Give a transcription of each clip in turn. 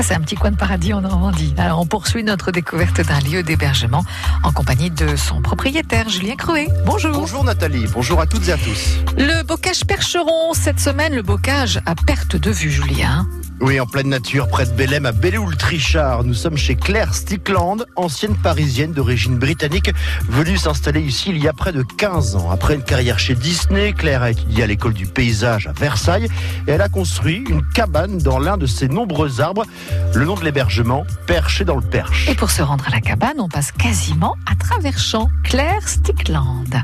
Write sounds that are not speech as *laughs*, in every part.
Ça, c'est un petit coin de paradis en Normandie. Alors, on poursuit notre découverte d'un lieu d'hébergement en compagnie de son propriétaire, Julien Cruet. Bonjour. Bonjour Nathalie, bonjour à toutes et à tous. Le bocage Percheron, cette semaine, le bocage à perte de vue, Julien. Oui, en pleine nature, près de Belém, à Belléoul-Trichard. Nous sommes chez Claire Stickland, ancienne parisienne d'origine britannique, venue s'installer ici il y a près de 15 ans. Après une carrière chez Disney, Claire a étudié à l'école du paysage à Versailles et elle a construit une cabane dans l'un de ses nombreux arbres. Le nom de l'hébergement, Perché dans le Perche. Et pour se rendre à la cabane, on passe quasiment à travers champs. Claire Stickland.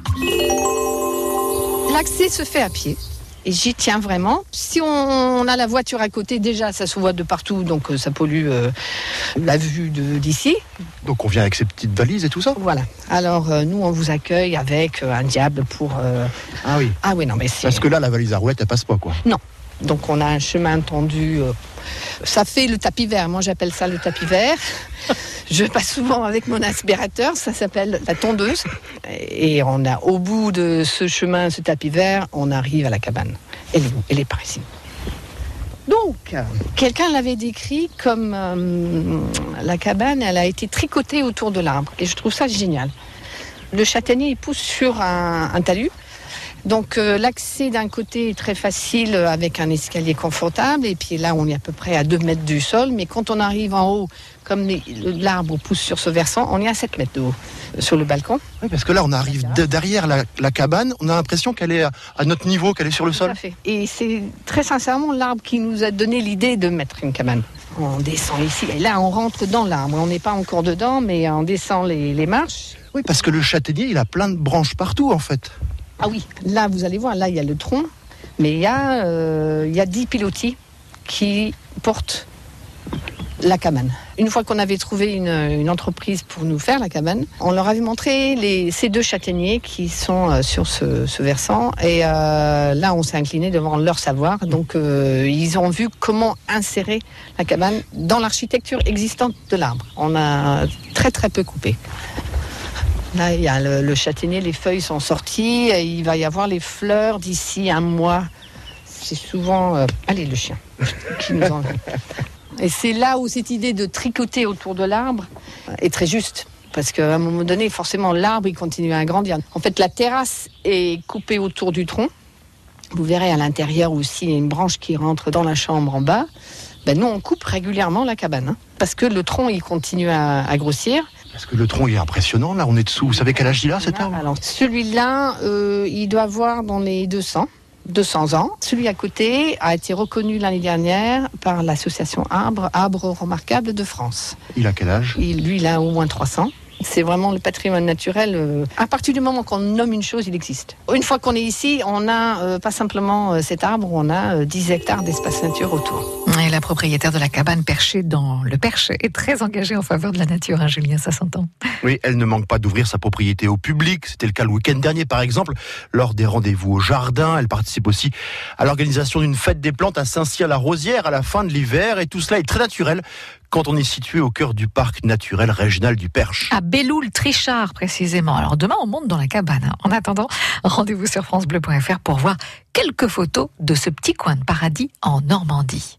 L'accès se fait à pied. Et j'y tiens vraiment. Si on a la voiture à côté, déjà, ça se voit de partout, donc euh, ça pollue euh, la vue d'ici. Donc on vient avec ses petites valises et tout ça? Voilà. Alors euh, nous, on vous accueille avec un diable pour... Ah oui Ah oui, non, mais Parce que là, la valise à roulettes, elle passe pas, quoi. Non. Donc on a un chemin tendu. ça fait le tapis vert. Moi, j'appelle ça le tapis vert. Je passe souvent avec mon aspirateur, ça s'appelle la tondeuse. Et on a au bout de ce chemin, ce tapis vert, on arrive à la cabane. Elle est Elle est par ici. Donc, quelqu'un l'avait décrit comme euh, la cabane, elle a été tricotée autour de l'arbre. Et je trouve ça génial. Le châtaignier, il pousse sur un talus. Donc euh, l'accès d'un côté est très facile avec un escalier confortable et puis là on est à peu près à 2 mètres du sol mais quand on arrive en haut comme l'arbre pousse sur ce versant on est à 7 mètres de haut euh, sur le balcon. Oui parce que là on arrive derrière la, cabane on a l'impression qu'elle est à notre niveau qu'elle est sur le sol. Tout à fait. Et c'est très sincèrement l'arbre qui nous a donné l'idée de mettre une cabane. On descend ici et là on rentre dans l'arbre on n'est pas encore dedans mais on descend les, les marches. Oui parce que le châtaignier il a plein de branches partout en fait. Ah oui, là vous allez voir, là il y a le tronc, mais il y a, euh, il y a 10 pilotis qui portent la cabane. Une fois qu'on avait trouvé une, entreprise pour nous faire la cabane, on leur avait montré les, ces deux châtaigniers qui sont euh, sur ce, versant. Et euh, là, on s'est incliné devant leur savoir. Donc, ils ont vu comment insérer la cabane dans l'architecture existante de l'arbre. On a très très peu coupé. Là, il y a le, châtaignier, les feuilles sont sorties. il va y avoir les fleurs d'ici un mois. C'est souvent. Euh, allez, le chien. *laughs* Et c'est là où cette idée de tricoter autour de l'arbre est très juste. Parce qu'à un moment donné, forcément, l'arbre, il continue à grandir. En fait, la terrasse est coupée autour du tronc. Vous verrez à l'intérieur aussi, une branche qui rentre dans la chambre en bas. Ben, nous, on coupe régulièrement la cabane. Hein, parce que le tronc, il continue à grossir. Parce que le tronc est impressionnant, là, on est dessous. Vous savez quel âge il a cet arbre Alors, celui-là, euh, il doit avoir dans les 200. 200 ans. Celui à côté a été reconnu l'année dernière par l'association Arbre, Arbre Remarquable de France. Il a quel âge? Lui, il a au moins 300. C'est vraiment le patrimoine naturel. Euh, à partir du moment qu'on nomme une chose, il existe. Une fois qu'on est ici, on a euh, pas simplement euh, cet arbre, on a 10 hectares d'espace nature autour. Et la propriétaire de la cabane perchée dans le Perche est très engagée en faveur de la nature, hein, Julien, ça s'entend. Oui, elle ne manque pas d'ouvrir sa propriété au public. C'était le cas le week-end dernier, par exemple, lors des rendez-vous au jardin. Elle participe aussi à l'organisation d'une fête des plantes à Saint-Cyr-la-Rosière à la fin de l'hiver. Et tout cela est très naturel quand on est situé au cœur du parc naturel régional du Perche. À Belloul-Trichard, précisément. Alors demain, on monte dans la cabane. En attendant, rendez-vous sur FranceBleu.fr pour voir quelques photos de ce petit coin de paradis en Normandie.